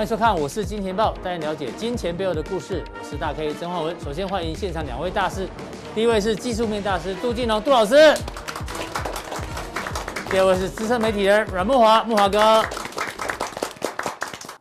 欢迎收看，我是金钱豹，带您了解金钱背后的故事。我是大 K 曾焕文。首先欢迎现场两位大师，第一位是技术面大师杜金龙杜老师，第二位是资深媒体人阮慕华慕华哥。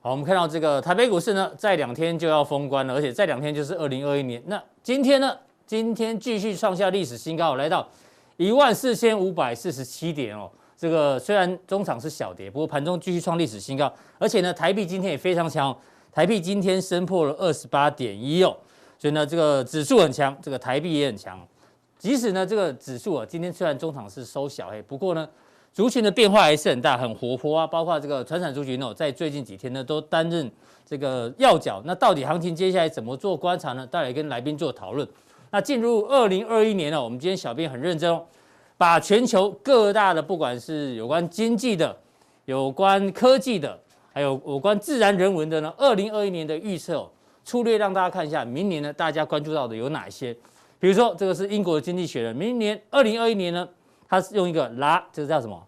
好，我们看到这个台北股市呢，在两天就要封关了，而且在两天就是二零二一年。那今天呢，今天继续创下历史新高，来到一万四千五百四十七点哦。这个虽然中场是小跌，不过盘中继续创历史新高，而且呢，台币今天也非常强，台币今天升破了二十八点一哦，所以呢，这个指数很强，这个台币也很强。即使呢，这个指数啊，今天虽然中场是收小黑，不过呢，族群的变化还是很大，很活泼啊，包括这个传产族群哦，在最近几天呢，都担任这个要角。那到底行情接下来怎么做观察呢？待会跟来宾做讨论。那进入二零二一年呢，我们今天小编很认真哦。把全球各大的，不管是有关经济的、有关科技的，还有有关自然人文的呢，二零二一年的预测哦，粗略让大家看一下，明年呢，大家关注到的有哪些？比如说，这个是英国的经济学人，明年二零二一年呢，他是用一个拉，这个叫什么？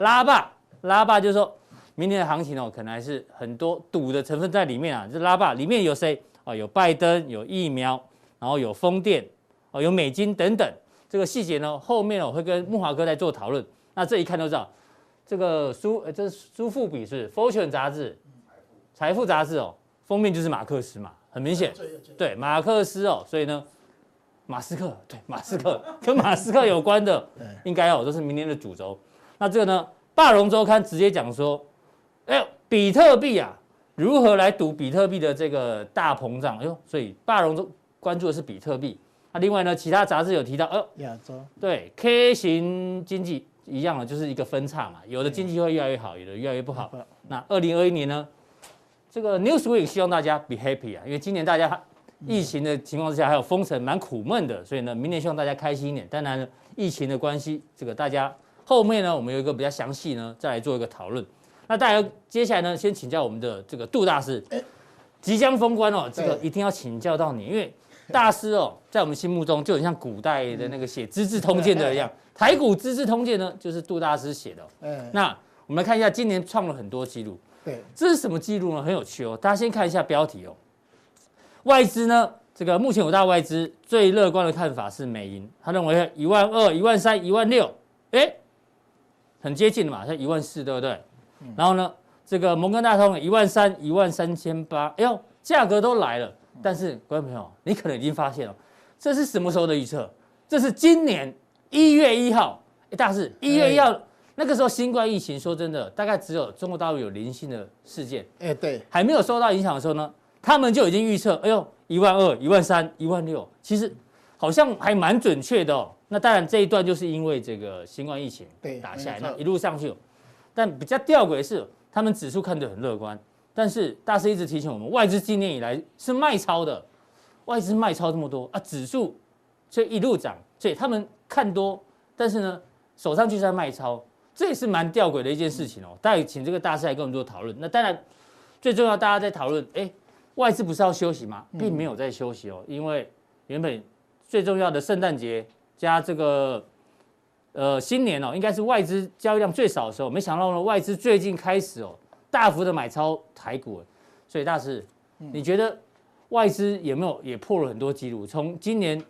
拉霸，拉霸就是说，明年的行情哦，可能还是很多赌的成分在里面啊。这拉霸里面有谁啊？有拜登，有疫苗，然后有风电，哦，有美金等等。这个细节呢，后面我会跟木华哥来做讨论。那这一看都知道，这个苏呃，这是苏富比是 Fortune 杂志，财富杂志哦，封面就是马克思嘛，很明显，对马克思哦，所以呢，马斯克对马斯克 跟马斯克有关的，应该哦都是明年的主轴。那这个呢，霸龙周刊直接讲说，哎呦，比特币啊，如何来赌比特币的这个大膨胀？哎呦，所以霸龙周关注的是比特币。那另外呢，其他杂志有提到，哦，亚洲对 K 型经济一样的，就是一个分叉嘛，有的经济会越来越好，有的越来越不好。那二零二一年呢，这个 Newsweek 希望大家 be happy 啊，因为今年大家疫情的情况之下还有封城，蛮苦闷的，所以呢，明年希望大家开心一点。当然呢，疫情的关系，这个大家后面呢，我们有一个比较详细呢，再来做一个讨论。那大家接下来呢，先请教我们的这个杜大师，即将封关哦，这个一定要请教到你，因为。大师哦，在我们心目中就很像古代的那个写《资治通鉴》的一样。台股《资治通鉴》呢，就是杜大师写的。嗯，那我们来看一下，今年创了很多记录。对，这是什么记录呢？很有趣哦。大家先看一下标题哦。外资呢，这个目前五大外资最乐观的看法是美银，他认为一万二、一万三、一万六，哎，很接近的嘛，像一万四，对不对？然后呢，这个摩根大通一万三、一万三千八，哎呦，价格都来了。但是，观众朋友，你可能已经发现了，这是什么时候的预测？这是今年一月一号。哎，大师，一月一号那个时候新冠疫情，说真的，大概只有中国大陆有零星的事件。哎，对，还没有受到影响的时候呢，他们就已经预测，哎呦，一万二、一万三、一万六，其实好像还蛮准确的哦。那当然，这一段就是因为这个新冠疫情打下来，那一路上去。但比较吊诡的是，他们指数看得很乐观。但是大师一直提醒我们，外资今年以来是卖超的，外资卖超这么多啊，指数却一路涨，所以他们看多，但是呢手上就是在卖超，这也是蛮吊诡的一件事情哦。大家请这个大师来跟我们做讨论。那当然最重要，大家在讨论，哎，外资不是要休息吗？并没有在休息哦，因为原本最重要的圣诞节加这个呃新年哦，应该是外资交易量最少的时候，没想到呢外资最近开始哦。大幅的买超台股，所以大师，你觉得外资有没有也破了很多记录？从今年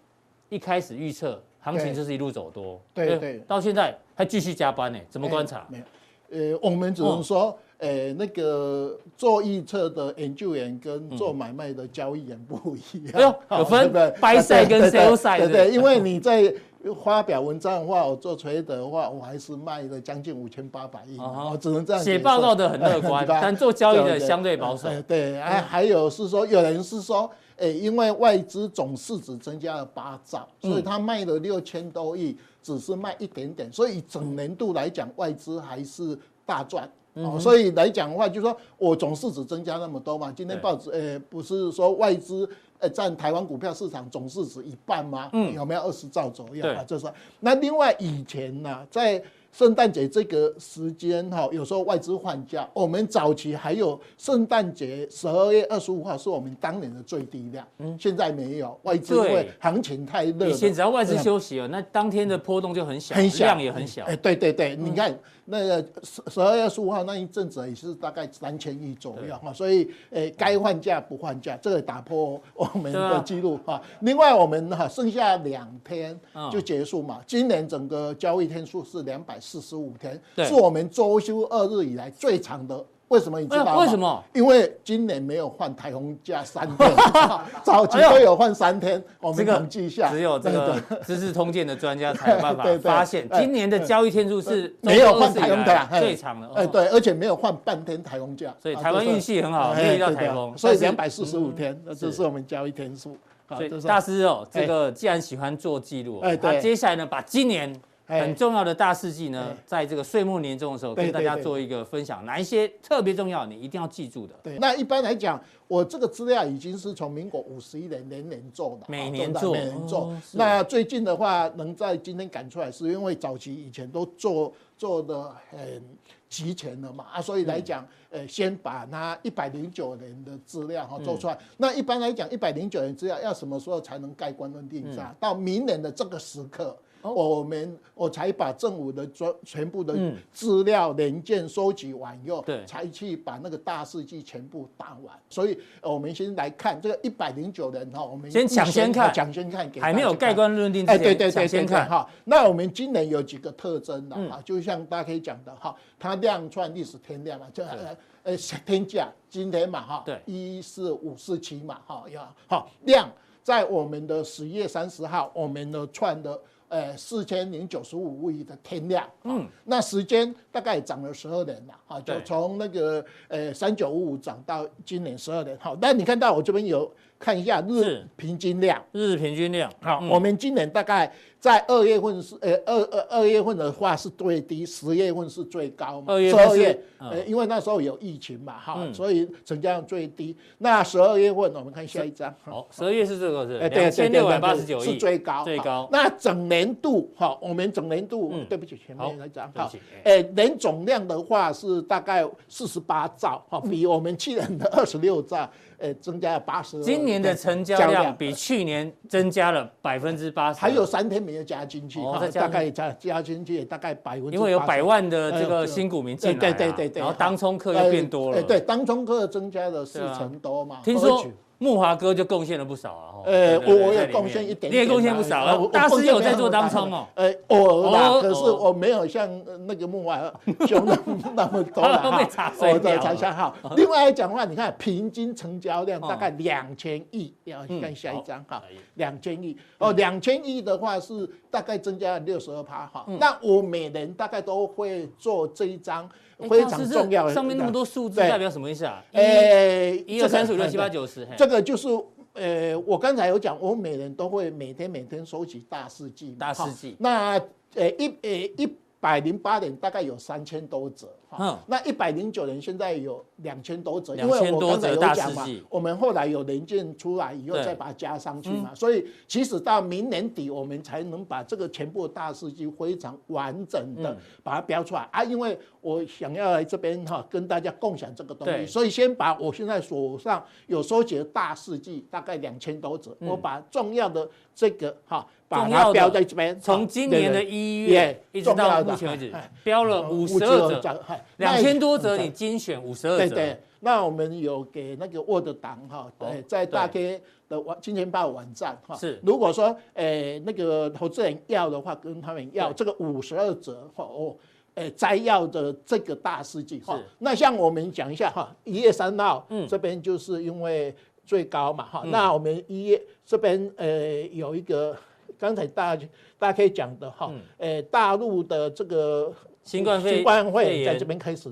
一开始预测行情就是一路走多，对对，对，到现在还继续加班呢？怎么观察？没有，呃，我们只能说，呃，那个做预测的研究员跟做买卖的交易员不一样。哎呦，有分 buy side 跟 sell side，对对，因为你在。发表文章的话，我做 trade 的话，我还是卖了将近五千八百亿，我只能这样写报告的很乐观，但做交易的相对保守。对，还还有是说，有人是说，哎，因为外资总市值增加了八兆，所以他卖了六千多亿，只是卖一点点，所以整年度来讲，外资还是大赚。哦，所以来讲的话，就是说我总市值增加那么多嘛，今天报纸，呃，不是说外资。呃，占台湾股票市场总市值一半吗？嗯，有没有二十兆左右啊？就是说，那另外以前呢、啊，在圣诞节这个时间哈，有时候外资换价，我们早期还有圣诞节十二月二十五号是我们当年的最低量，嗯，现在没有外资，因为行情太热。以前只要外资休息了，那当天的波动就很小，很小，量也很小。哎，对对对，你看那个十十二月二十五号那一阵子也是大概三千亿左右哈，所以诶该换价不换价，这个打破我们的记录哈。另外我们哈剩下两天就结束嘛，今年整个交易天数是两百。四十五天，是我们周休二日以来最长的。为什么你知道吗？为什么？因为今年没有换台风假三天，早期都有换三天。我们统计一下，只有这个资治通鉴的专家才有办法 发现，今年的交易天数是没有换台风假最长的。哎，对，而且没有换半天台风假，所以台湾运气很好，没遇到台风。所以两百四十五天，这是我们交易天数。所以大师哦，这个既然喜欢做记录，哎，对，接下来呢，把今年。很重要的大事记呢，在这个岁末年终的时候，跟大家做一个分享，哪一些特别重要，你一定要记住的。对，那一般来讲，我这个资料已经是从民国五十一年年年做的，每年做，每年做。那最近的话，能在今天赶出来，是因为早期以前都做做的很提前了嘛，啊，所以来讲，呃，先把它一百零九年的资料哈做出来。那一般来讲，一百零九年资料要什么时候才能盖棺论定是吧？到明年的这个时刻。我们我才把政府的专全部的资料零件收集完以后，对，才去把那个大事记全部打完。所以，我们先来看这个一百零九人哈，我们先抢先看，抢先看，还没有盖棺论定之前，哎，对对对，先看。哈。那我们今年有几个特征的哈，就像大家可以讲的哈，它量创历史天量嘛，就呃天价今天嘛哈，对，一四五四七嘛哈要好量，在我们的十月三十号，我们的创的。呃，四千零九十五亿的天量，嗯，那时间大概涨了十二年了，哈，就从那个呃三九五五涨到今年十二年，好，那你看到我这边有。看一下日平均量，日平均量。好，我们今年大概在二月份是呃二二二月份的话是最低，十月份是最高嘛。二月，二月，呃，因为那时候有疫情嘛，哈，所以成交量最低。那十二月份我们看下一张。好，十二月是这个是两千六百八十九亿，是最高，最高。那整年度哈，我们整年度，对不起，前面那张，好，呃，年总量的话是大概四十八兆，哈，比我们去年的二十六兆。呃，增加了八十。今年的成交量比去年增加了百分之八十。还有三天没有加进去，大概加加进去大概百分之。因为有百万的这个新股民进来，对对对对，然后当冲客又变多了。对，当冲客增加了四成多嘛。听说。慕驊哥就贡献了不少啊！呃，我我也贡献一点，你也贡献不少啊。大师有在做当冲哦，呃，偶尔可是我没有像那个慕驊兄那 那么多了 哈。我的长相好。另外来讲的话，你看平均成交量大概两千亿，要看下一张哈，两千亿哦，两千亿的话是大概增加了六十二趴哈。那我每人大概都会做这一张。非常重要，上面那么多数字代表什么意思啊？呃，一二三四五六七八九十，这个就是呃，我刚才有讲，我们每人都会每天每天收集大事记，大事记。那呃一呃一百零八年大概有三千多则。嗯，那一百零九年现在有两千多则，因为我刚才有讲嘛，我们后来有零件出来以后再把它加上去嘛，所以其实到明年底我们才能把这个全部大事记非常完整的把它标出来。啊，因为我想要来这边哈跟大家共享这个东西，所以先把我现在手上有收集的大事记大概两千多则，我把重要的这个哈把它标在这边，从今年的一月一直到目前为止标了五十二则。两千多则，你精选五十二则。对对，那我们有给那个 Word 档哈，对，在大 K 的网金钱豹网站哈。是，如果说诶那个投资人要的话，跟他们要这个五十二折哈哦，诶摘要的这个大事记哈。那像我们讲一下哈，一月三号，嗯，这边就是因为最高嘛哈。那我们一月这边呃有一个刚才大家大家可以讲的哈，诶大陆的这个。新冠肺新冠会在这边开始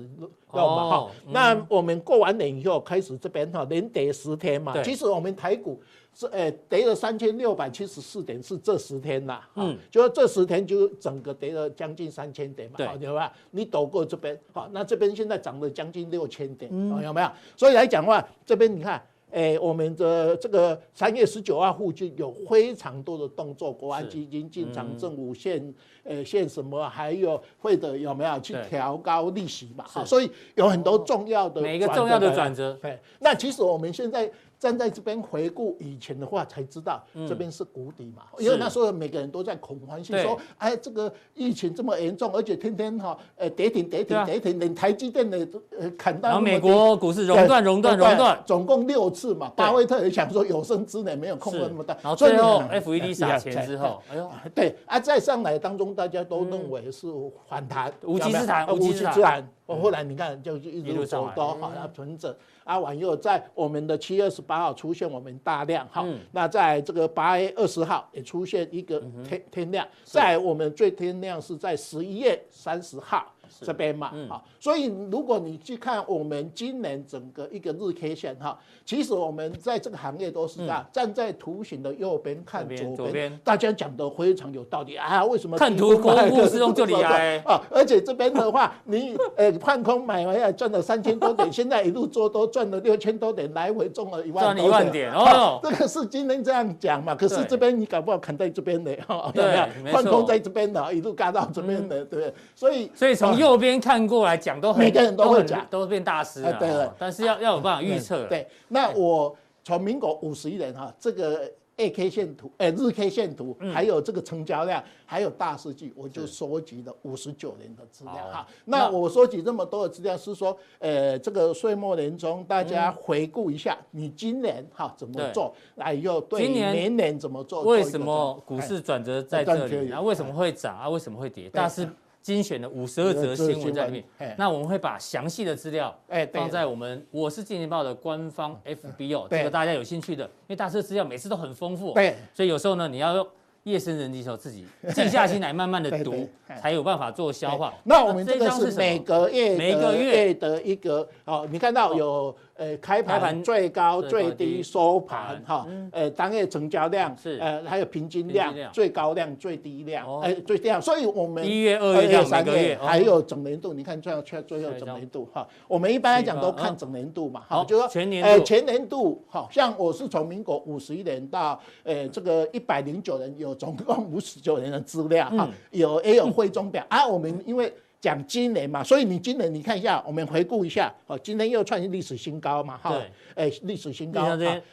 要嘛哈，那我们过完年以后开始这边哈连跌十天嘛，其实我们台股是诶跌了三千六百七十四点，是这十天呐，嗯，就这十天就整个跌了将近三千点嘛，对，对吧？你躲过这边，好，那这边现在涨了将近六千点，有没有？所以来讲的话，这边你看。诶，我们的这个三月十九号附近有非常多的动作，国安基金进场，政府限呃限什么，还有会的有没有去调高利息嘛？好，所以有很多重要的每一个重要的转折。对，那其实我们现在。站在这边回顾以前的话，才知道这边是谷底嘛，因为那时候每个人都在恐慌性说，哎，这个疫情这么严重，而且天天哈，呃，跌停跌停跌停，连台积电的呃砍到。然后美国股市熔断熔断熔断，总共六次嘛。巴菲特也想说有生之年没有空过那么大。然后最后 FED 撒钱之后，哎呦，对啊，在上来当中大家都认为是反弹，无稽之谈，无稽之谈。我后来你看就一路走高，好，要存着。啊，完又在我们的七月二十八号出现我们大量哈，嗯、那在这个八月二十号也出现一个天天量，在我们最天量是在十一月三十号。这边嘛，好，所以如果你去看我们今年整个一个日 K 线哈，其实我们在这个行业都是这样，站在图形的右边看左边，大家讲的非常有道理啊。为什么看图国富是用这里 来啊？而且这边的话，你呃换空买回来赚了三千多点，现在一路做多赚了六千多点，来回中了一万一万点哦。这个是今天这样讲嘛？可是这边你搞不好砍在这边的哈，有没有？放空在这边的，一路嘎到这边的，对不对？所以所以从右。右边看过来讲，都每个人都会讲，都变大师了。对对，但是要要有办法预测。对，那我从民国五十一年哈，这个 A K 线图，哎，日 K 线图，还有这个成交量，还有大数据，我就收集了五十九年的资料哈。那我收集这么多的资料，是说，呃，这个岁末年终，大家回顾一下，你今年哈怎么做，来又对明年怎么做？为什么股市转折在这里？然后为什么会涨啊？为什么会跌？但是。精选的五十二则新闻在里面，那我们会把详细的资料放在我们我是金钱报的官方 FB 哦，这个大家有兴趣的，因为大师资料每次都很丰富，对，所以有时候呢，你要用夜深人静的时候自己静下心来慢慢的读，才有办法做消化。那我们这个是每个月每个月的一个哦，你看到有。呃，开盘最高最低收盘哈，呃，当月成交量是。呃，还有平均量，最高量最低量，哎，最低量，所以我们一月、二月、三月还有整年度，你看最后最最后整年度哈，我们一般来讲都看整年度嘛，好，就说全年呃全年度，好像我是从民国五十一年到呃这个一百零九年，有总共五十九年的资料哈，有也有汇总表。啊，我们因为。讲今年嘛，所以你今年你看一下，我们回顾一下，哦，今天又创历史新高嘛，哈，哎，历史新高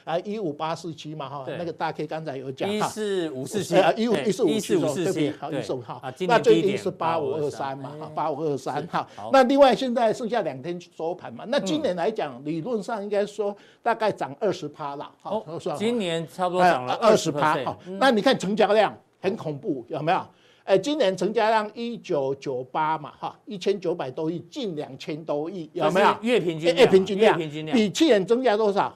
啊，一五八四七嘛，哈，那个大 K 刚才有讲，一四五四七，一五一四五四七，好，一四五号，那最低是八五二三嘛，哈，八五二三，哈，那另外现在剩下两天收盘嘛，那今年来讲，理论上应该说大概涨二十趴了，好，今年差不多涨了二十趴，好，那你看成交量很恐怖，有没有？哎，今年成交量一九九八嘛，哈，一千九百多亿，近两千多亿，有没有？月平均，月平均量，比去年增加多少？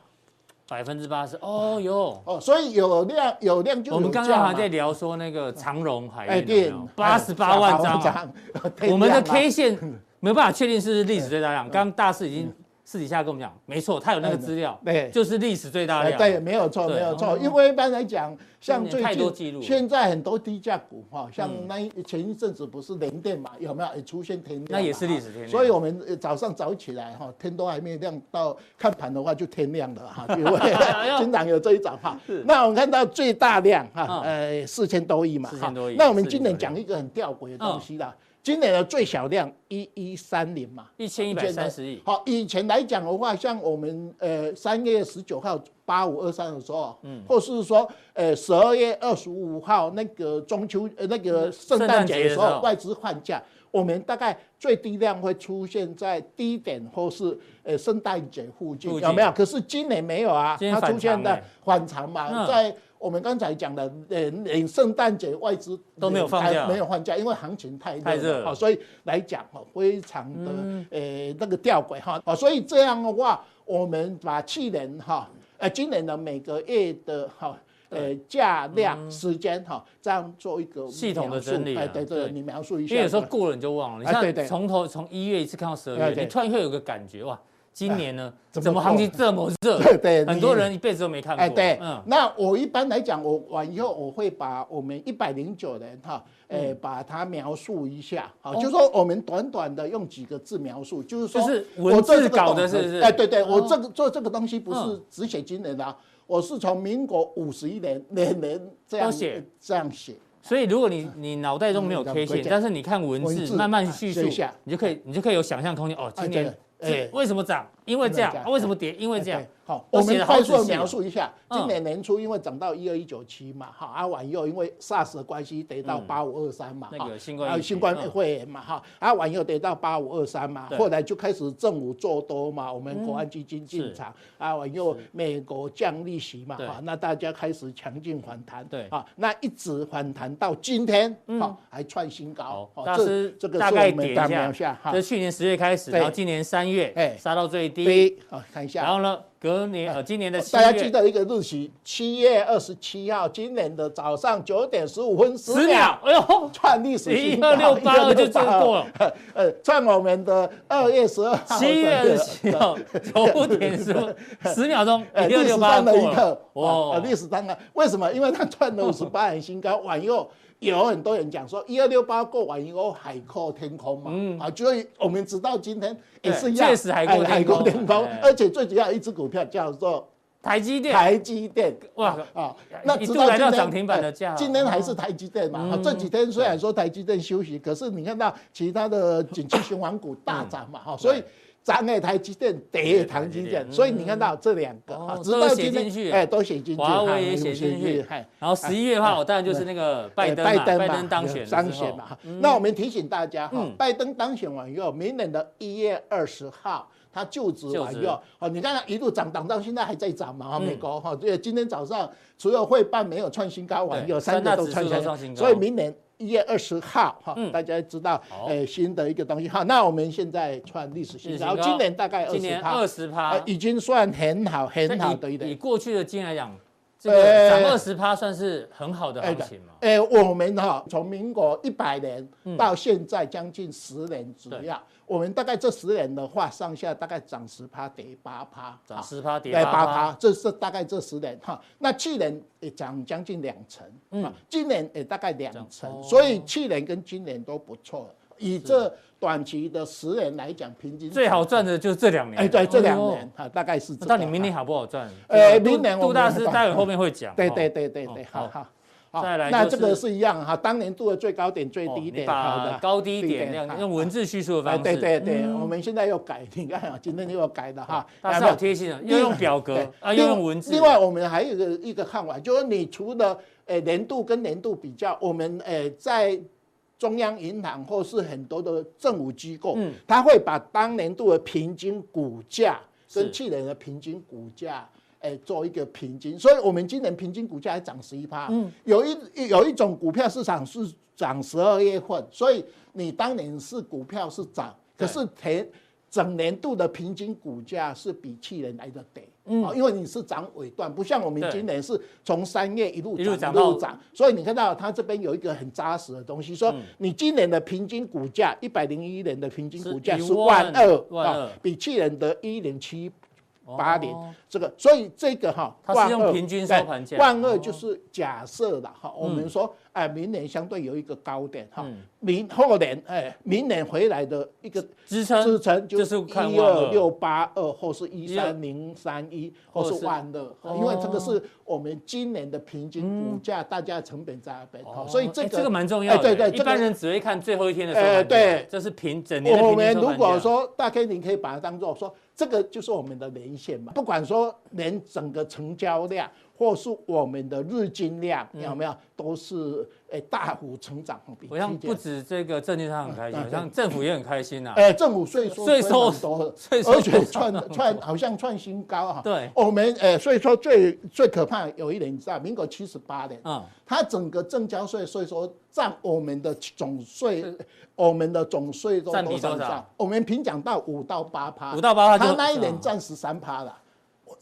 百分之八十。哦哟，哦，所以有量有量就有。我们刚刚还在聊说那个长荣海运，八十八万张，我们的 K 线没有办法确定是不是历史最大量。刚刚大师已经。私底下跟我们讲，没错，他有那个资料，对，就是历史最大量，对，没有错，没有错。因为一般来讲，像最近现在很多低价股哈，像那前一阵子不是零电嘛，有没有也出现天亮？那也是历史天亮。所以我们早上早起来哈，天都还没亮，到看盘的话就天亮了哈，因为 经常有这一种哈。那我们看到最大量哈，呃，四千多亿嘛，四千多亿。那我们今年讲一个很吊诡的东西啦。今年的最小量一一三零嘛，一千一百三十亿。好，以前来讲的话，像我们呃三月十九号八五二三的时候，嗯，或是说呃十二月二十五号那个中秋呃那个圣诞节的时候，外资换价，我们大概最低量会出现在低点或是呃圣诞节附近，有没有？可是今年没有啊，它出现的反常嘛，在。我们刚才讲的，呃，连圣诞节外资都没有放假，没有放假，因为行情太热了，所以来讲哈，非常的呃那个吊诡哈，啊，所以这样的话，我们把去年哈，呃，今年的每个月的哈，呃，价量时间哈，这样做一个系统的整理，哎，对对，你描述一下，因为有时候过了你就忘了，你像从头从一月一次看到十二月，你突然会有个感觉哇。今年呢，怎么行情这么热？对对，很多人一辈子都没看过。哎，对，嗯，那我一般来讲，我完以后我会把我们一百零九人哈，哎，把它描述一下，好，就是说我们短短的用几个字描述，就是说，就是文字稿的是不是？哎，对对，我这个做这个东西不是只写今年的，我是从民国五十一年年年这样写，这样写。所以，如果你你脑袋中没有 K 线，但是你看文字慢慢叙述，你就可以你就可以有想象空间哦。今年哎，为什么涨？因为这样。为什么跌？因为这样。好，我们快速描述一下，今年年初因为涨到一二一九七嘛，哈，啊晚又因为 SARS 的关系跌到八五二三嘛，那个新冠，还有新冠肺炎嘛，哈，啊晚又跌到八五二三嘛，后来就开始政府做多嘛，我们国安基金进场，啊晚又美国降利息嘛，哈，那大家开始强劲反弹，对，啊，那一直反弹到今天，好，还创新高。大师，这个大概点一下，这是去年十月开始，然后今年三月，哎，杀到最低，好，看一下，然后呢？隔年呃，今年的大家记得一个日期，七月二十七号，今年的早上九点十五分十秒，哎呦，创历史新高，一二六八二就过了，呃，创我们的二月十二号，七月二十七号九点十五十秒钟，历史上的一个，哇，历史上的为什么？因为它创了五十八年新高，往后。有很多人讲说，一二六八过完以后海阔天空嘛，嗯，啊，所以我们直到今天也是确实海阔海阔天空，而且最主要一只股票叫做台积电，台积电，哇啊，那直到今天涨停板的价，今天还是台积电嘛，啊，这几天虽然说台积电休息，可是你看到其他的景气循环股大涨嘛，哈，所以。涨的台积电，跌的台积电，所以你看到这两个啊，都写进去，哎，都写进去，华为也写进去，然后十一月的话，我当然就是那个拜登嘛，拜登当选当选嘛。那我们提醒大家哈，拜登当选完以后，明年的一月二十号他就职完以后，哦，你看他一路涨涨到现在还在涨嘛，美国哈，对，今天早上除了汇办没有创新高完以后，三个都创新高，所以明年。一月二十号，哈，大家知道，呃，新的一个东西，哈，那我们现在创历史新高，然后今年大概二十趴，二十趴，已经算很好很好的一点。以过去的经验来讲，这个涨二十趴算是很好的行情嘛？哎，我们哈，从民国一百年到现在将近十年左右。我们大概这十年的话，上下大概涨十趴，跌八趴，涨十趴，跌八趴，这是大概这十年哈。那去年也涨将近两成，嗯，今年也大概两成，所以去年跟今年都不错。以这短期的十年来讲，平均最好赚的就是这两年。哎，对，这两年啊，大概是。那你明年好不好赚？呃，明年杜大师待会后面会讲。对对对对对，好好。再来，那这个是一样哈，当年度的最高点、最低点，把高低点用用文字叙述的方式。对对对，我们现在又改，你看啊，今天又要改了哈。大家好贴心啊，又用表格啊，又用文字。另外，我们还有一个一个看法，就是你除了诶年度跟年度比较，我们诶在中央银行或是很多的政府机构，嗯，他会把当年度的平均股价跟去年的平均股价。哎，做一个平均，所以我们今年平均股价还涨十一趴。嗯，有一有一种股票市场是涨十二月份，所以你当年是股票是涨，可是前整年度的平均股价是比去年来的低。嗯，因为你是涨尾段，不像我们今年是从三月一路涨一路涨，所以你看到它这边有一个很扎实的东西，说你今年的平均股价一百零一年的平均股价是万二啊，比去年的一零七。八点，这个，所以这个哈，它是用平均收盘价，万二就是假设的哈，我们说。哎，明年相对有一个高点哈，明后年哎，明年回来的一个支撑支撑就是一二六八二，或是一三零三一，或是万二，因为这个是我们今年的平均股价，大家成本在那边，所以这个这个蛮重要的。对对，一般人只会看最后一天的收盘对，这是平整年的平均收盘价。我们如果说大概你可以把它当做说，这个就是我们的连线嘛，不管说连整个成交量。或是我们的日均量有没有？都是诶大幅成长，好像不止这个证券商很开心，好像政府也很开心呐。诶，政府税收税收多，而且创创好像创新高哈。对，我们诶，所以说最最可怕有一年你知道，民国七十八年，啊，它整个证交税税收占我们的总税，我们的总税都多少？我们平讲到五到八趴，五到八趴，它那一年占十三趴了。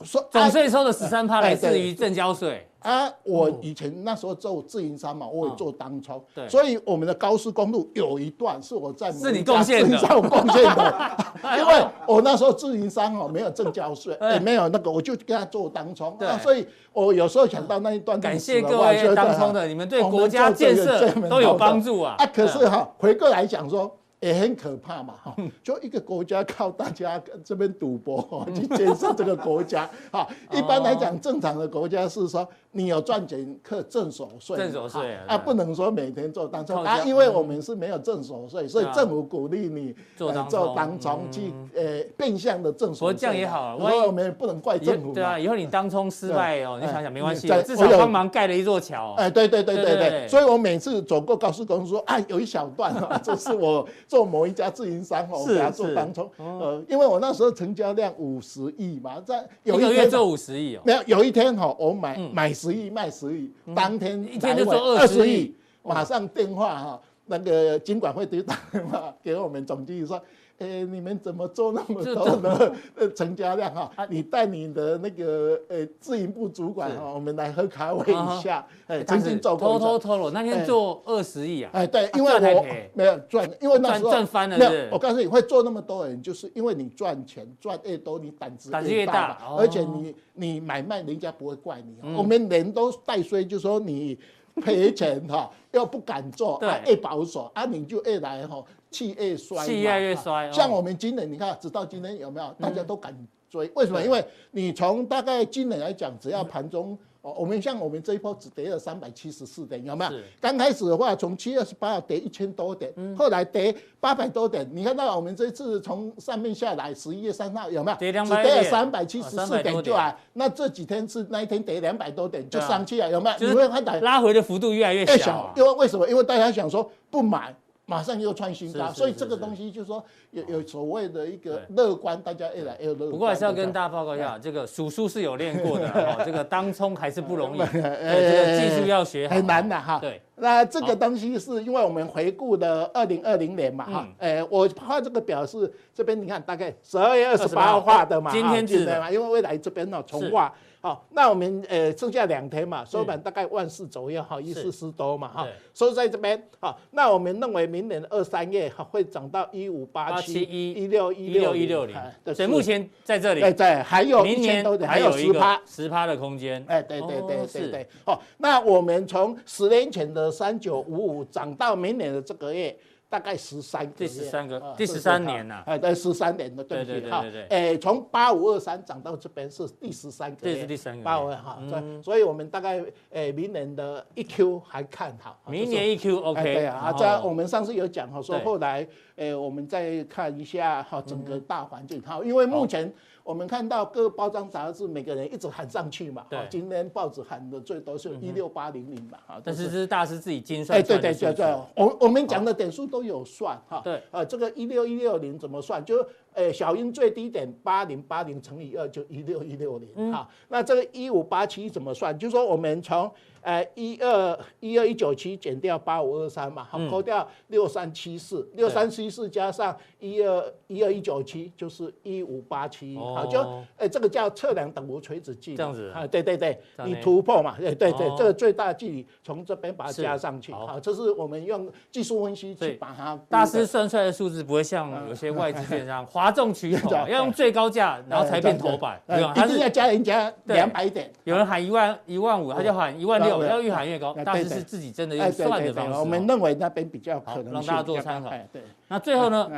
说总税收的十三趴来自于正交税，啊，我以前那时候做自营商嘛，我也做当冲，对，所以我们的高速公路有一段是我在是你贡献的，我贡献的，因为我那时候自营商哦没有正交税，也没有那个，我就跟他做当冲，对，所以我有时候想到那一段，感谢各位当冲的，你们对国家建设都有帮助啊，啊，可是哈，回过来讲说。也很可怕嘛，哈，就一个国家靠大家这边赌博 去建设这个国家，哈，一般来讲正常的国家是说。你有赚钱可正所税，证所税啊，不能说每天做当冲啊，因为我们是没有正所税，所以政府鼓励你做当冲去呃变相的正所税。这样也好，所以我们不能怪政府。对啊，以后你当冲失败哦，你想想没关系，至少帮忙盖了一座桥。哎，对对对对对，所以我每次走过高速公路说啊，有一小段啊，这是我做某一家自营商哦，给他做当冲，呃，因为我那时候成交量五十亿嘛，在有一个月做五十亿哦，没有，有一天哈，我买买。十亿卖十亿，当天一天就做二十亿，马上电话哈，那个金管会就打电话给我们总经理说。哎，你们怎么做那么多的 呃成交量哈？你带你的那个呃自营部主管哈，我们来喝咖啡一下。哎，曾经做过。偷偷偷了，那天做二十亿啊！哎，对，因为我没有赚，因为那时候赚翻了。没有，我告诉你会做那么多人，就是因为你赚钱赚越多，你胆子越大，而且你你买卖人家不会怪你。我们人都带衰，就说你赔钱哈，又不敢做，越保守啊，你就越来哈。气越衰，气越越衰。像我们今年，你看，直到今天有没有？大家都敢追，为什么？因为你从大概今年来讲，只要盘中，哦，我们像我们这一波只跌了三百七十四点，有没有？刚开始的话，从七月二十八号跌一千多点，后来跌八百多点。你看到我们这次从上面下来，十一月三号有没有？跌两百，只跌了三百七十四点就啊。那这几天是那一天跌两百多点就上去了，有没有？你会看到拉回的幅度越来越小，因为为什么？因为大家想说不买。马上又创新高，所以这个东西就是说有有所谓的一个乐观，大家越来越乐观。不过还是要跟大家报告一下，这个数数是有练过的，这个当冲还是不容易，这个技术要学很难的哈。对，那这个东西是因为我们回顾的二零二零年嘛哈，哎，我画这个表是这边你看大概十二月二十八号画的嘛，今天记得嘛，因为未来这边呢重画。好，那我们呃剩下两天嘛，收盘大概万四左右哈，一四四多嘛哈，收在这边。好，那我们认为明年二三月哈会涨到一五八七一一六一六一六零，所以目前在这里，对对，还有明年还有十趴十趴的空间。哎，对对对对对。哦，那我们从十年前的三九五五涨到明年的这个月。大概十三个，第十三个，第十三年呐，哎，对，十三年的对不对？哈，哎，从八五二三涨到这边是第十三个，这是第三个，八五二哈，所以我们大概哎，明年的一 Q 还看好，明年一 Q OK，对啊，这我们上次有讲哈，说后来哎，我们再看一下哈，整个大环境哈，因为目前。我们看到各包装杂志，每个人一直喊上去嘛。对。今天报纸喊的最多是一六八零零嘛。但是这是大师自己精算。哎，对对对对，我我们讲的点数都有算哈。对。呃，这个一六一六零怎么算？就呃小英最低点八零八零乘以二就一六一六零。好，那这个一五八七怎么算？就是说我们从。呃，一二一二一九七减掉八五二三嘛，好，扣掉六三七四，六三七四加上一二一二一九七就是一五八七，好，就哎这个叫测量等无垂直距离，这样子啊，对对对，你突破嘛，对对对，这个最大距离从这边把它加上去，好，这是我们用技术分析去把它。大师算出来的数字不会像有些外资 券商哗众取宠，要用最高价，然后才变头版，对吧？一定要加人家两百点，有人喊一万一万五，他就喊一万六。要越喊越高，大师是自己真的用算的方式，我们认为那边比较可能让大家做参考。对，那最后呢，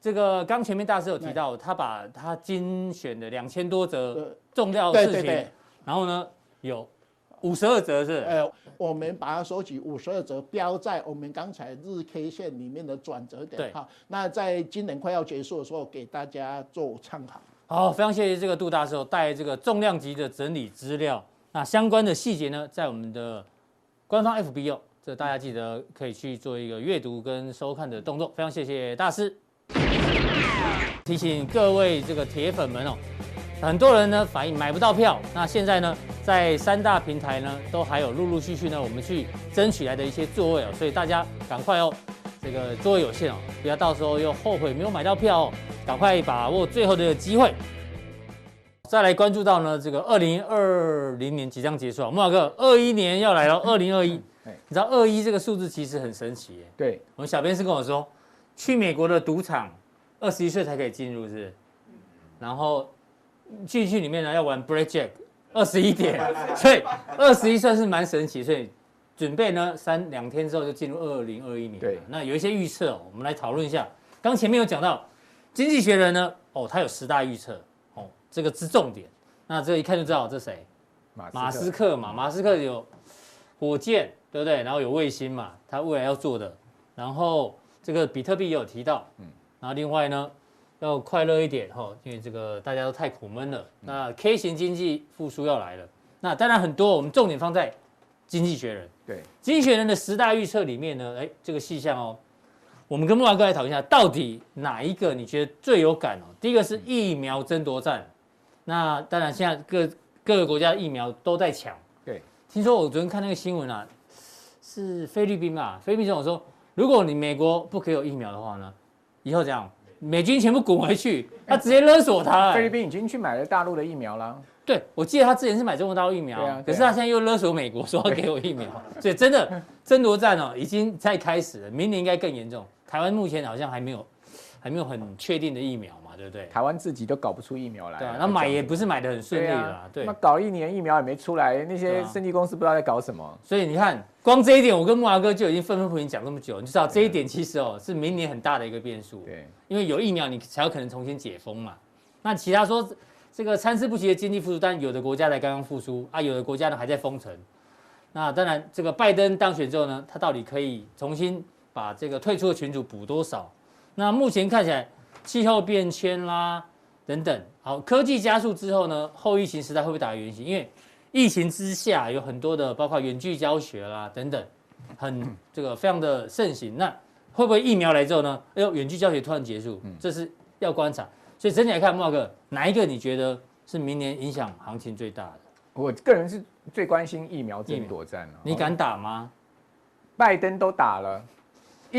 这个刚前面大师有提到，他把他精选的两千多则重要的事情，然后呢有五十二则是，呃，我们把它收集五十二则标在我们刚才日 K 线里面的转折点。对，好，那在今年快要结束的时候，给大家做参考。好，非常谢谢这个杜大师带这个重量级的整理资料。那相关的细节呢，在我们的官方 FB 哦，这大家记得可以去做一个阅读跟收看的动作。非常谢谢大师。提醒各位这个铁粉们哦，很多人呢反映买不到票。那现在呢，在三大平台呢，都还有陆陆续续呢，我们去争取来的一些座位哦，所以大家赶快哦，这个座位有限哦，不要到时候又后悔没有买到票哦，赶快把握最后的机会。再来关注到呢，这个二零二零年即将结束啊，慕驊哥，二一年要来了，二零二一，你知道二一这个数字其实很神奇耶。对，我们小编是跟我说，去美国的赌场，二十一岁才可以进入，是？然后进去里面呢要玩 Blackjack，二十一点，所以二十一算是蛮神奇，所以准备呢三两天之后就进入二零二一年。对，那有一些预测哦，我们来讨论一下。刚前面有讲到，经济学人呢，哦，他有十大预测。这个是重点，那这一看就知道这谁，马斯克嘛，马斯克有火箭，对不对？然后有卫星嘛，他未来要做的。然后这个比特币也有提到，嗯，然后另外呢，要快乐一点哈，因为这个大家都太苦闷了。那 K 型经济复苏要来了，那当然很多，我们重点放在经济学人，对，经济学人的十大预测里面呢，哎，这个细项哦。我们跟木华哥来讨论一下，到底哪一个你觉得最有感哦？第一个是疫苗争夺战。那当然，现在各各个国家的疫苗都在抢。对，听说我昨天看那个新闻啊，是菲律宾嘛？菲律宾总统说，如果你美国不给有疫苗的话呢，以后这样，美军全部滚回去，他直接勒索他、欸。菲律宾已经去买了大陆的疫苗了。对，我记得他之前是买中国大陆疫苗，啊啊、可是他现在又勒索美国，说要给我疫苗。所以真的争夺战哦，已经在开始了，明年应该更严重。台湾目前好像还没有，还没有很确定的疫苗。对不对？台湾自己都搞不出疫苗来，对啊，那买也不是买的很顺利啦，对。那搞一年疫苗也没出来，那些生技公司不知道在搞什么。所以你看，光这一点，我跟木华哥就已经愤愤不平讲那么久，你知道这一点其实哦是明年很大的一个变数。对，因为有疫苗，你才有可能重新解封嘛。那其他说这个参差不齐的经济复苏，但有的国家才刚刚复苏啊，有的国家呢还在封城。那当然，这个拜登当选之后呢，他到底可以重新把这个退出的群组补多少？那目前看起来。气候变迁啦，等等，好，科技加速之后呢，后疫情时代会不会打圆形？因为疫情之下有很多的，包括远距教学啦等等，很这个非常的盛行。那会不会疫苗来之后呢？哎呦，远距教学突然结束，这是要观察。所以整体来看，莫哥，哪一个你觉得是明年影响行情最大的？我个人是最关心疫苗争夺战。你敢打吗？拜登都打了。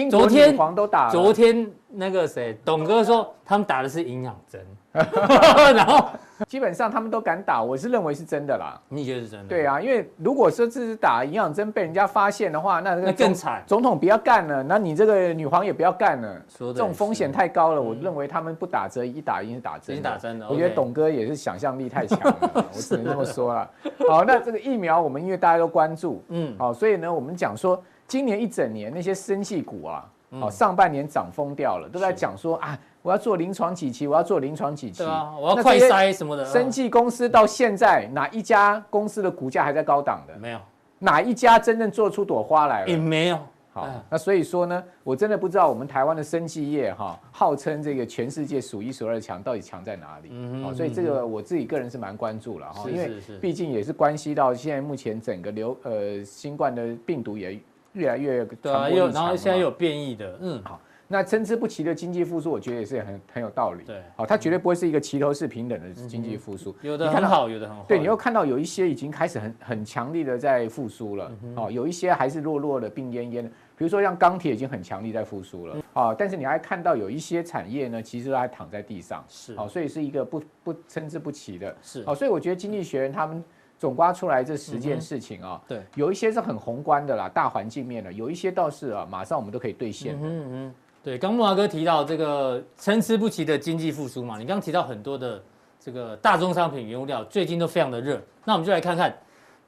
昨天都打了，昨天那个谁，董哥说他们打的是营养针，然后基本上他们都敢打，我是认为是真的啦。你觉得是真的？对啊，因为如果说这是打营养针被人家发现的话，那那更惨。总统不要干了，那你这个女皇也不要干了。说的这种风险太高了，我认为他们不打折，一打一定是打针。一打针的。我觉得董哥也是想象力太强了，我只能这么说了。好，那这个疫苗我们因为大家都关注，嗯，好，所以呢，我们讲说。今年一整年那些生技股啊，上半年涨疯掉了，都在讲说啊，我要做临床几期，我要做临床几期，啊，我要快筛什么的。生技公司到现在哪一家公司的股价还在高档的？没有。哪一家真正做出朵花来了？也没有。好，那所以说呢，我真的不知道我们台湾的生技业哈，号称这个全世界数一数二强，到底强在哪里？嗯嗯。所以这个我自己个人是蛮关注了哈，因为毕竟也是关系到现在目前整个流呃新冠的病毒也。越来越对啊，又然后现在有变异的，嗯，好，那参差不齐的经济复苏，我觉得也是很很有道理。对，好，它绝对不会是一个齐头式平等的经济复苏，有的很好，有的很好。对，你又看到有一些已经开始很很强力的在复苏了，哦，有一些还是弱弱的、病恹恹的。比如说像钢铁已经很强力在复苏了，啊，但是你还看到有一些产业呢，其实都还躺在地上，是，好，所以是一个不不参差不齐的，是，好，所以我觉得经济学人他们。总刮出来这十件事情啊，对，有一些是很宏观的啦，大环境面的，有一些倒是啊，马上我们都可以兑现。嗯嗯，对，刚木华哥提到这个参差不齐的经济复苏嘛，你刚刚提到很多的这个大宗商品原物料最近都非常的热，那我们就来看看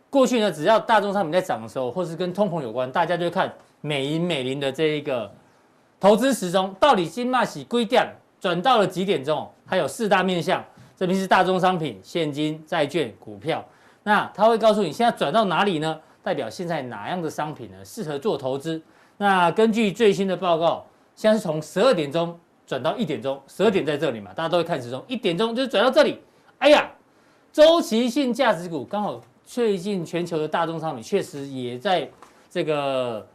过去呢，只要大宗商品在涨的时候，或是跟通膨有关，大家就看美银美林的这一个投资时钟到底金马喜归掉转到了几点钟，还有四大面向，这边是大宗商品、现金、债券、股票。那他会告诉你现在转到哪里呢？代表现在哪样的商品呢适合做投资？那根据最新的报告，现在是从十二点钟转到一点钟，十二点在这里嘛，大家都会看时钟，一点钟就是转到这里。哎呀，周期性价值股刚好最近全球的大宗商品确实也在这个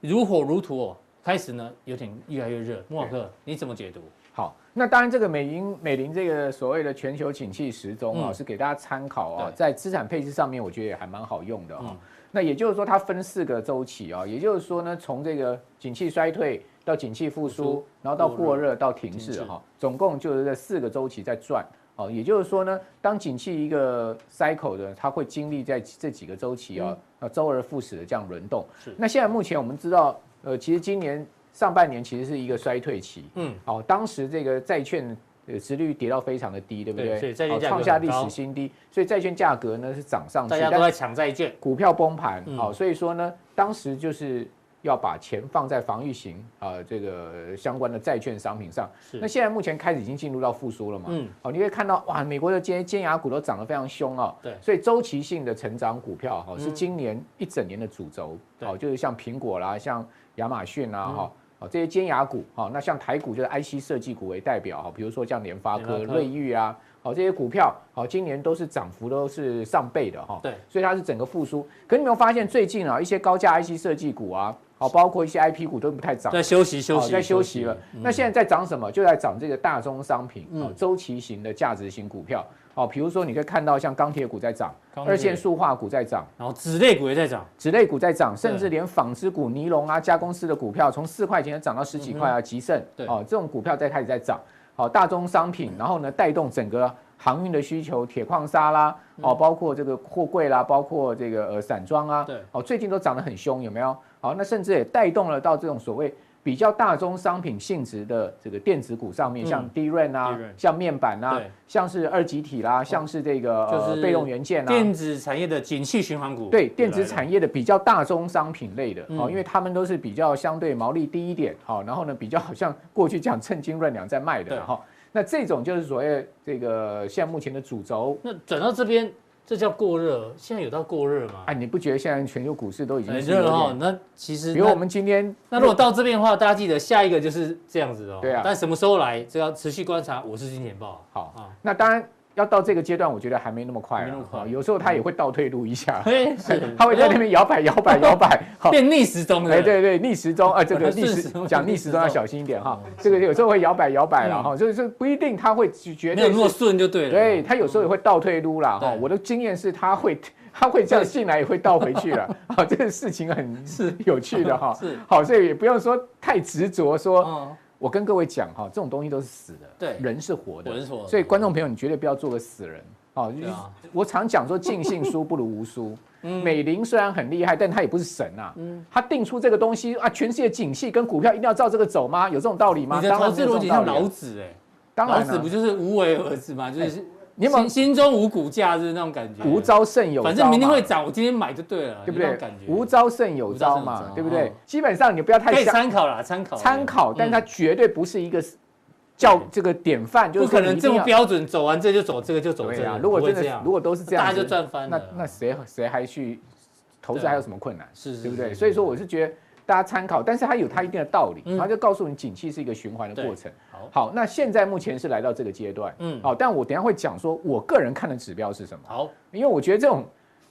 如火如荼哦，开始呢有点越来越热。慕驊哥，你怎么解读？好，那当然，这个美银美林这个所谓的全球景气时钟啊，是给大家参考啊，在资产配置上面，我觉得也还蛮好用的啊。那也就是说，它分四个周期啊，也就是说呢，从这个景气衰退到景气复苏，然后到过热到停滞哈，总共就是这四个周期在转哦，也就是说呢，当景气一个 cycle 的，它会经历在这几个周期啊，呃，周而复始的这样轮动。是。那现在目前我们知道，呃，其实今年上半年其实是一个衰退期。嗯。哦，当时这个债券呃殖率跌到非常的低，对不对？对。哦，创下历史新低，所以债券价格呢是涨上去。大家都在抢债券。股票崩盘。好，所以说呢，当时就是。要把钱放在防御型啊，这个相关的债券商品上。是。那现在目前开始已经进入到复苏了嘛？嗯。好，你会看到哇，美国的尖尖牙股都涨得非常凶哦。对。所以周期性的成长股票哈，是今年一整年的主轴。好，就是像苹果啦，像亚马逊啦，哈，好这些尖牙股。好，那像台股就是 IC 设计股为代表哈，比如说像联发科、瑞昱啊，好这些股票，好今年都是涨幅都是上倍的哈。对。所以它是整个复苏。可你有没有发现最近啊，一些高价 IC 设计股啊？好，包括一些 IP 股都不太涨，在休息休息，在休息了。那现在在涨什么？就在涨这个大宗商品，啊，周期型的价值型股票。哦，比如说你可以看到像钢铁股在涨，二线塑化股在涨，然后纸类股也在涨，纸类股在涨，甚至连纺织股、尼龙啊、加工司的股票，从四块钱涨到十几块啊，极盛，哦，这种股票在开始在涨。好，大宗商品，然后呢，带动整个航运的需求，铁矿砂啦，哦，包括这个货柜啦，包括这个呃散装啊，对，哦，最近都涨得很凶，有没有？好，那甚至也带动了到这种所谓比较大宗商品性质的这个电子股上面，像 DRAM 啊，像面板啊，像是二极体啦，像是这个就是被动元件啊，电子产业的景气循环股。对，电子产业的比较大宗商品类的，哦，因为他们都是比较相对毛利低一点，好，然后呢比较好像过去讲趁斤论两在卖的哈，那这种就是所谓这个现在目前的主轴。那转到这边。这叫过热，现在有到过热吗？哎，你不觉得现在全球股市都已经很热了哈？那其实，比如我们今天，那如果到这边的话，大家记得下一个就是这样子哦。对啊。但什么时候来，这要持续观察。我是金钱豹。好啊，那当然。要到这个阶段，我觉得还没那么快啊。有时候他也会倒退路一下，他会在那边摇摆、摇摆、摇摆，变逆时钟了。哎，对对，逆时钟啊，这个逆时讲逆时钟要 小心一点哈。这个有时候会摇摆、摇摆了哈，就是不一定他会绝对那么顺就对了。对，它有时候也会倒退路了哈。我的经验是，他会他会这样进来，也会倒回去了。好，这个事情很是有趣的哈。是好，所以也不用说太执着说。我跟各位讲哈，这种东西都是死的，对，人是活的，所以观众朋友，你绝对不要做个死人。哦，我常讲说，尽信书不如无书。美林虽然很厉害，但他也不是神啊。嗯，他定出这个东西啊，全世界景气跟股票一定要照这个走吗？有这种道理吗？你的投资逻辑像老子哎，当然，老子不就是无为而治吗？就是。你心心中无股价是那种感觉，无招胜有招，反正明天会涨，我今天买就对了，对不对？感觉无招胜有招嘛，对不对？基本上你不要太可以参考啦，参考参考，但它绝对不是一个叫这个典范，就是不可能这么标准，走完这就走这个就走这样。如果真的如果都是这样，大家就赚翻了。那那谁谁还去投资还有什么困难？是是，对不对？所以说我是觉得。大家参考，但是它有它一定的道理，它就告诉你，景气是一个循环的过程。好，好，那现在目前是来到这个阶段，嗯，好，但我等下会讲说，我个人看的指标是什么？好，因为我觉得这种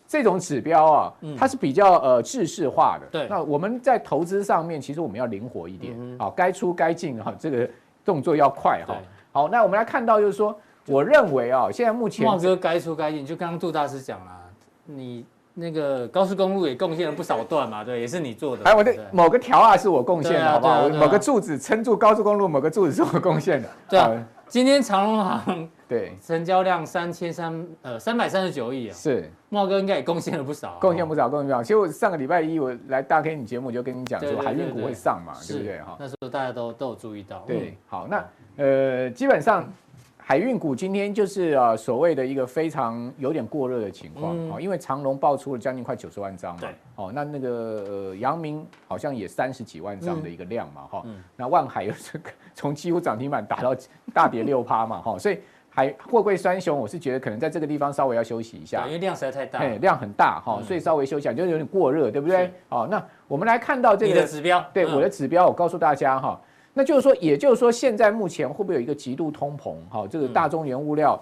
这种指标啊，它是比较呃制式化的。对，那我们在投资上面，其实我们要灵活一点，好，该出该进哈，这个动作要快哈。好，那我们来看到就是说，我认为啊，现在目前茂哥该出该进，就刚刚杜大师讲了，你。那个高速公路也贡献了不少段嘛，对，也是你做的。还有我的某个条啊，是我贡献的，好不好？某个柱子撑住高速公路，某个柱子是我贡献的。对啊，今天长隆行对成交量三千三呃三百三十九亿啊，是茂哥应该也贡献了不少，贡献不少，贡献不少。其实我上个礼拜一我来大 K 你节目就跟你讲说海运股会上嘛，对不对哈？那时候大家都都有注意到。对，好，那呃基本上。海运股今天就是啊，所谓的一个非常有点过热的情况啊，因为长隆爆出了将近快九十万张嘛，哦，那那个呃阳明好像也三十几万张的一个量嘛，哈，那万海又是从几乎涨停板打到大跌六趴嘛，哈，所以海货柜三雄，我是觉得可能在这个地方稍微要休息一下，因为量实在太大，哎，量很大哈，所以稍微休息一下，就是有点过热，对不对？哦，那我们来看到这个你的指标，对我的指标，我告诉大家哈。那就是说，也就是说，现在目前会不会有一个极度通膨？哈，这个大宗原物料，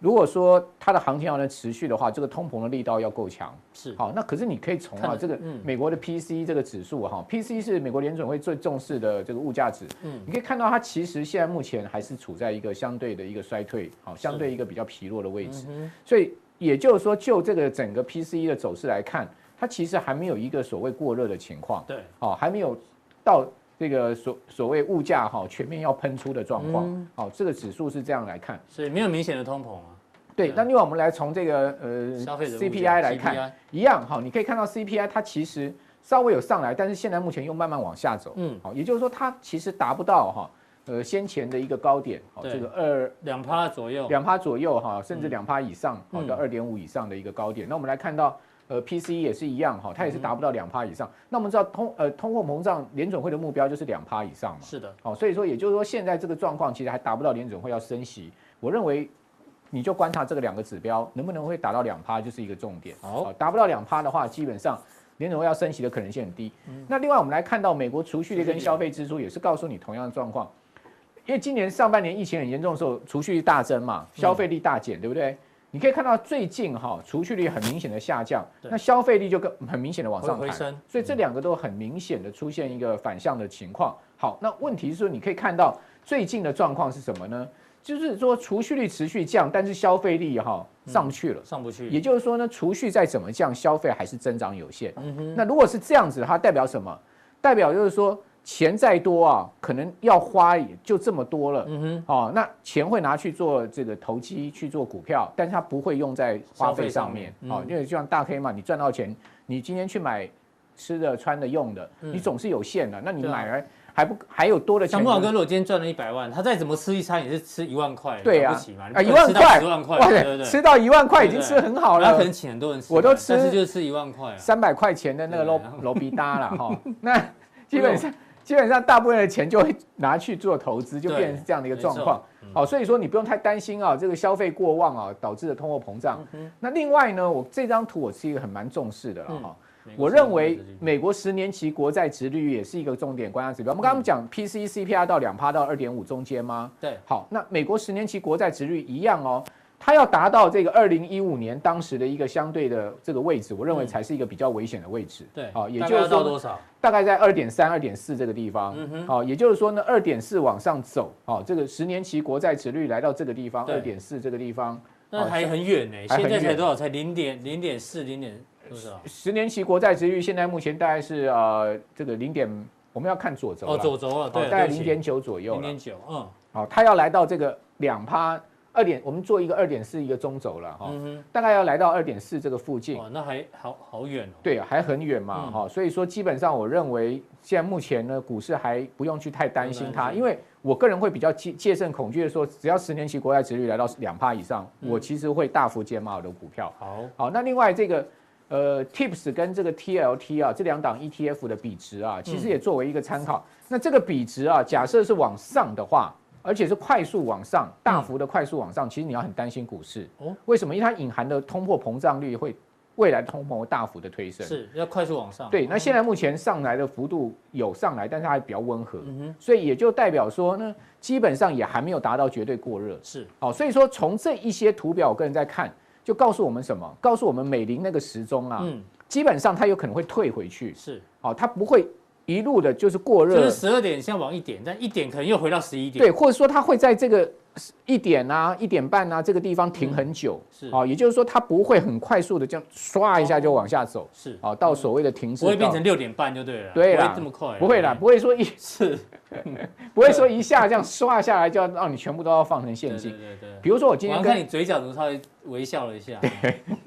如果说它的行情要能持续的话，这个通膨的力道要够强。是，好，那可是你可以从啊这个美国的 PCE 这个指数哈，PCE 是美国联准会最重视的这个物价指。嗯，你可以看到它其实现在目前还是处在一个相对的一个衰退，好，相对一个比较疲弱的位置。所以也就是说，就这个整个 PCE 的走势来看，它其实还没有一个所谓过热的情况。对，好，还没有到。这个所所谓物价哈全面要喷出的状况。好，这个指数是这样来看，所以没有明显的通膨啊。对，那另外我们来从这个呃消费者 CPI 来看，一样哈，你可以看到 CPI 它其实稍微有上来，但是现在目前又慢慢往下走。嗯，好，也就是说它其实达不到哈。呃，先前的一个高点，好，这个二两趴左右，两趴左右哈，甚至两趴以上，好到二点五以上的一个高点。那我们来看到，呃，PCE 也是一样哈，它也是达不到两趴以上。那我们知道通呃通货膨胀，联准会的目标就是两趴以上嘛。是的，好，所以说也就是说现在这个状况其实还达不到联准会要升息。我认为你就观察这个两个指标能不能会达到两趴，就是一个重点。好，达不到两趴的话，基本上联准会要升息的可能性很低。那另外我们来看到美国储蓄率跟消费支出也是告诉你同样的状况。因为今年上半年疫情很严重的时候，储蓄率大增嘛，消费力大减，对不对？你可以看到最近哈，储蓄率很明显的下降，那消费力就更很明显的往上抬，所以这两个都很明显的出现一个反向的情况。好，那问题是说，你可以看到最近的状况是什么呢？就是说储蓄率持续降，但是消费力哈上不去了，上不去。也就是说呢，储蓄再怎么降，消费还是增长有限。嗯哼。那如果是这样子，它代表什么？代表就是说。钱再多啊，可能要花也就这么多了。嗯哼，哦，那钱会拿去做这个投机，去做股票，但是它不会用在花费上面。哦，因为就像大 K 嘛，你赚到钱，你今天去买吃的、穿的、用的，你总是有限的。那你买来还不还有多的钱？像木华哥，如果今天赚了一百万，他再怎么吃一餐也是吃一万块，对呀，啊，一万块，一万块，对对对，吃到一万块已经吃很好了。他可能请很多人吃，我都吃，但是就是吃一万块，三百块钱的那个楼楼比搭了哈。那基本上。基本上大部分的钱就会拿去做投资，就变成这样的一个状况。好，所以说你不用太担心啊，这个消费过旺啊导致的通货膨胀。那另外呢，我这张图我是一个很蛮重视的了哈。我认为美国十年期国债殖利率也是一个重点观察指标。我们刚刚讲 PCE CPI 到两趴到二点五中间吗？对。好，那美国十年期国债殖率一样哦。它要达到这个二零一五年当时的一个相对的这个位置，我认为才是一个比较危险的位置。对，好，也就是说多少？大概在二点三、二点四这个地方。嗯哼。好，也就是说呢，二点四往上走，好，这个十年期国债殖率来到这个地方，二点四这个地方，那还很远呢。现在才多少？才零点零点四，零点多少？十年期国债殖率现在目前大概是呃这个零点，我们要看左轴哦，左轴啊，对，大概零点九左右。零点九，嗯。好，它要来到这个两趴。二点，我们做一个二点四一个中轴了哈，大概要来到二点四这个附近。哇，那还好好远哦。对，还很远嘛哈，所以说基本上我认为现在目前呢，股市还不用去太担心它，因为我个人会比较戒戒慎恐惧的说，只要十年期国债殖率来到两帕以上，我其实会大幅减码我的股票。好，好，那另外这个呃 TIPS 跟这个 TLT 啊这两档 ETF 的比值啊，其实也作为一个参考。那这个比值啊，假设是往上的话。而且是快速往上，大幅的快速往上，其实你要很担心股市哦。为什么？因为它隐含的通货膨胀率会未来通膨大幅的推升，是要快速往上。对，那现在目前上来的幅度有上来，但是它还比较温和，所以也就代表说呢，基本上也还没有达到绝对过热。是，好，所以说从这一些图表，我个人在看，就告诉我们什么？告诉我们美林那个时钟啊，基本上它有可能会退回去。是，好，它不会。一路的就是过热，就是十二点先往一点，但一点可能又回到十一点。对，或者说它会在这个一点啊、一点半啊这个地方停很久。是啊，也就是说它不会很快速的这样刷一下就往下走。是啊，到所谓的停止。不会变成六点半就对了。对啦，这么快。不会啦，不会说一 次，不会说一下这样刷下来就要让你全部都要放成现金。对对对。比如说我今天看你嘴角都稍微微笑了一下。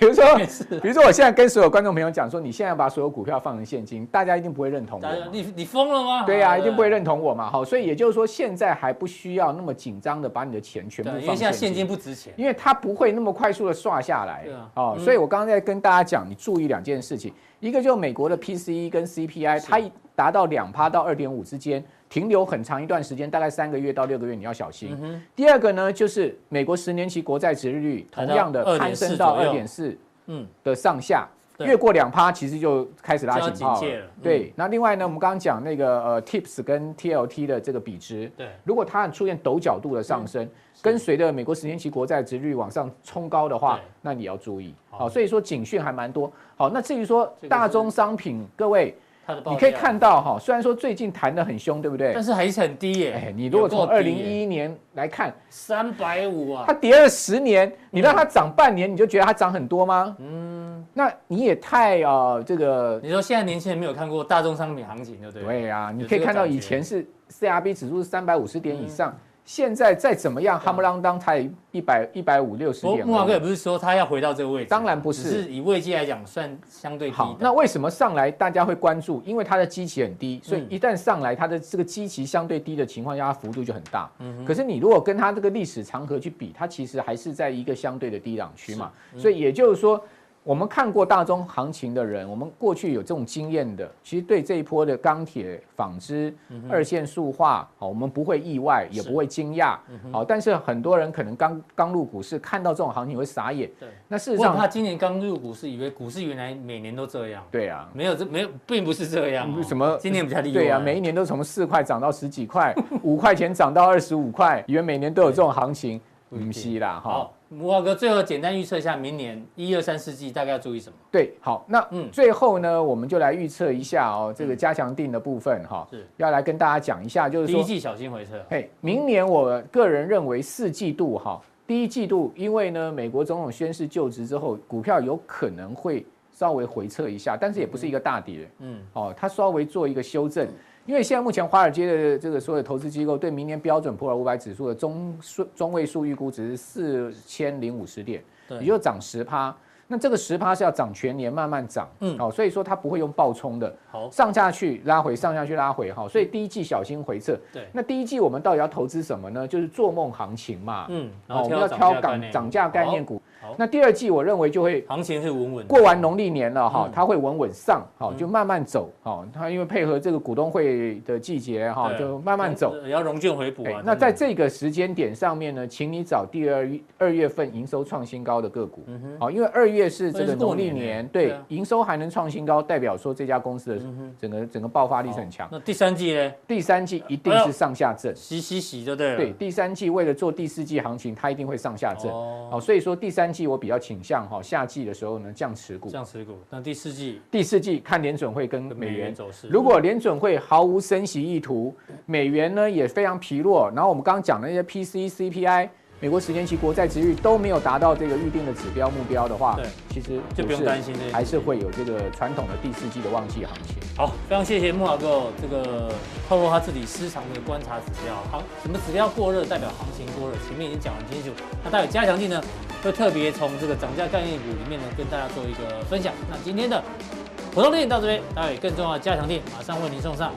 比如说，比如说，我现在跟所有观众朋友讲说，你现在把所有股票放成现金，大家一定不会认同我。你你疯了吗？对呀，一定不会认同我嘛。好，所以也就是说，现在还不需要那么紧张的把你的钱全部放。因为现在现金不值钱，因为它不会那么快速的刷下来。哦，所以我刚刚在跟大家讲，你注意两件事情，一个就是美国的 PCE 跟 CPI，它达到两趴到二点五之间。停留很长一段时间，大概三个月到六个月，你要小心。嗯、第二个呢，就是美国十年期国债值利率同样的攀升到二点四，嗯的上下，嗯、越过两趴，其实就开始拉警报了。了对，那另外呢，我们刚刚讲那个呃 TIPS 跟 TLT 的这个比值，对，如果它出现陡角度的上升，嗯、跟随着美国十年期国债值率往上冲高的话，那你要注意。好，所以说警讯还蛮多。好，那至于说大宗商品，各位。你可以看到哈，虽然说最近弹的很凶，对不对？但是还是很低耶。哎，你如果从二零一一年来看，三百五啊，它跌了十年，你让它涨半年，你就觉得它涨很多吗？嗯，那那你也太啊、呃，这个你说现在年轻人没有看过大宗商品行情，对不对？对啊，你可以看到以前是 CRB 指数是三百五十点以上。嗯现在再怎么样，夯不啷当它也一百一百五六十点。木华哥也不是说他要回到这个位置，当然不是，只是以位阶来讲算相对低。好，那为什么上来大家会关注？因为它的基期很低，所以一旦上来，它的这个基期相对低的情况下，它幅度就很大。嗯。可是你如果跟它这个历史长河去比，它其实还是在一个相对的低档区嘛。所以也就是说。我们看过大宗行情的人，我们过去有这种经验的，其实对这一波的钢铁、纺织、二线塑化，好，我们不会意外，也不会惊讶，好，但是很多人可能刚刚入股市，看到这种行情会傻眼。对，那事实上他今年刚入股市，以为股市原来每年都这样。对啊，没有这没有，并不是这样。什么？今年比较厉害。对啊，每一年都从四块涨到十几块，五块钱涨到二十五块，以为每年都有这种行情，不是啦，哈。慕驊哥，最后简单预测一下明年一二三四季大概要注意什么？对，好，那嗯，最后呢，我们就来预测一下哦，这个加强定的部分哈，是要来跟大家讲一下，就是说第一季小心回撤。嘿，明年我个人认为四季度哈，第一季度因为呢，美国总统宣誓就职之后，股票有可能会稍微回撤一下，但是也不是一个大跌，嗯，哦，它稍微做一个修正。因为现在目前华尔街的这个所有投资机构对明年标准普尔五百指数的中数中位数预估值是四千零五十点，也就涨十趴。那这个十趴是要涨全年，慢慢涨，嗯，好，所以说它不会用暴冲的，好，上下去拉回，上下去拉回，哈，所以第一季小心回撤。对，那第一季我们到底要投资什么呢？就是做梦行情嘛，嗯，好，我们要挑涨涨价概念股。那第二季我认为就会行情是稳稳，过完农历年了哈，它会稳稳上，好，就慢慢走，好，它因为配合这个股东会的季节哈，就慢慢走，也要融券回补啊。那在这个时间点上面呢，请你找第二二月份营收创新高的个股，好，因为二月是这个农历年，对，营收还能创新高，代表说这家公司的整个整个爆发力是很强。那第三季呢？第三季一定是上下震，洗洗洗就对了。对，第三季为了做第四季行情，它一定会上下震。好，所以说第三季我比较倾向。降哈，夏季的时候呢，降持股，降持股。那第四季，第四季看联准会跟美元走势。如果联准会毫无升息意图，美元呢也非常疲弱，然后我们刚刚讲的那些 PCE、CPI。美国十年期国债值率都没有达到这个预定的指标目标的话，对，其实就不用担心，还是会有这个传统的第四季的旺季行情。好，非常谢谢木老哥这个透露他自己私藏的观察指标，好，什么指标过热代表行情过热，前面已经讲很清楚。那待会加强力呢，会特别从这个涨价概念股里面呢跟大家做一个分享。那今天的普通錠到这边，待会更重要的加强錠马上为您送上。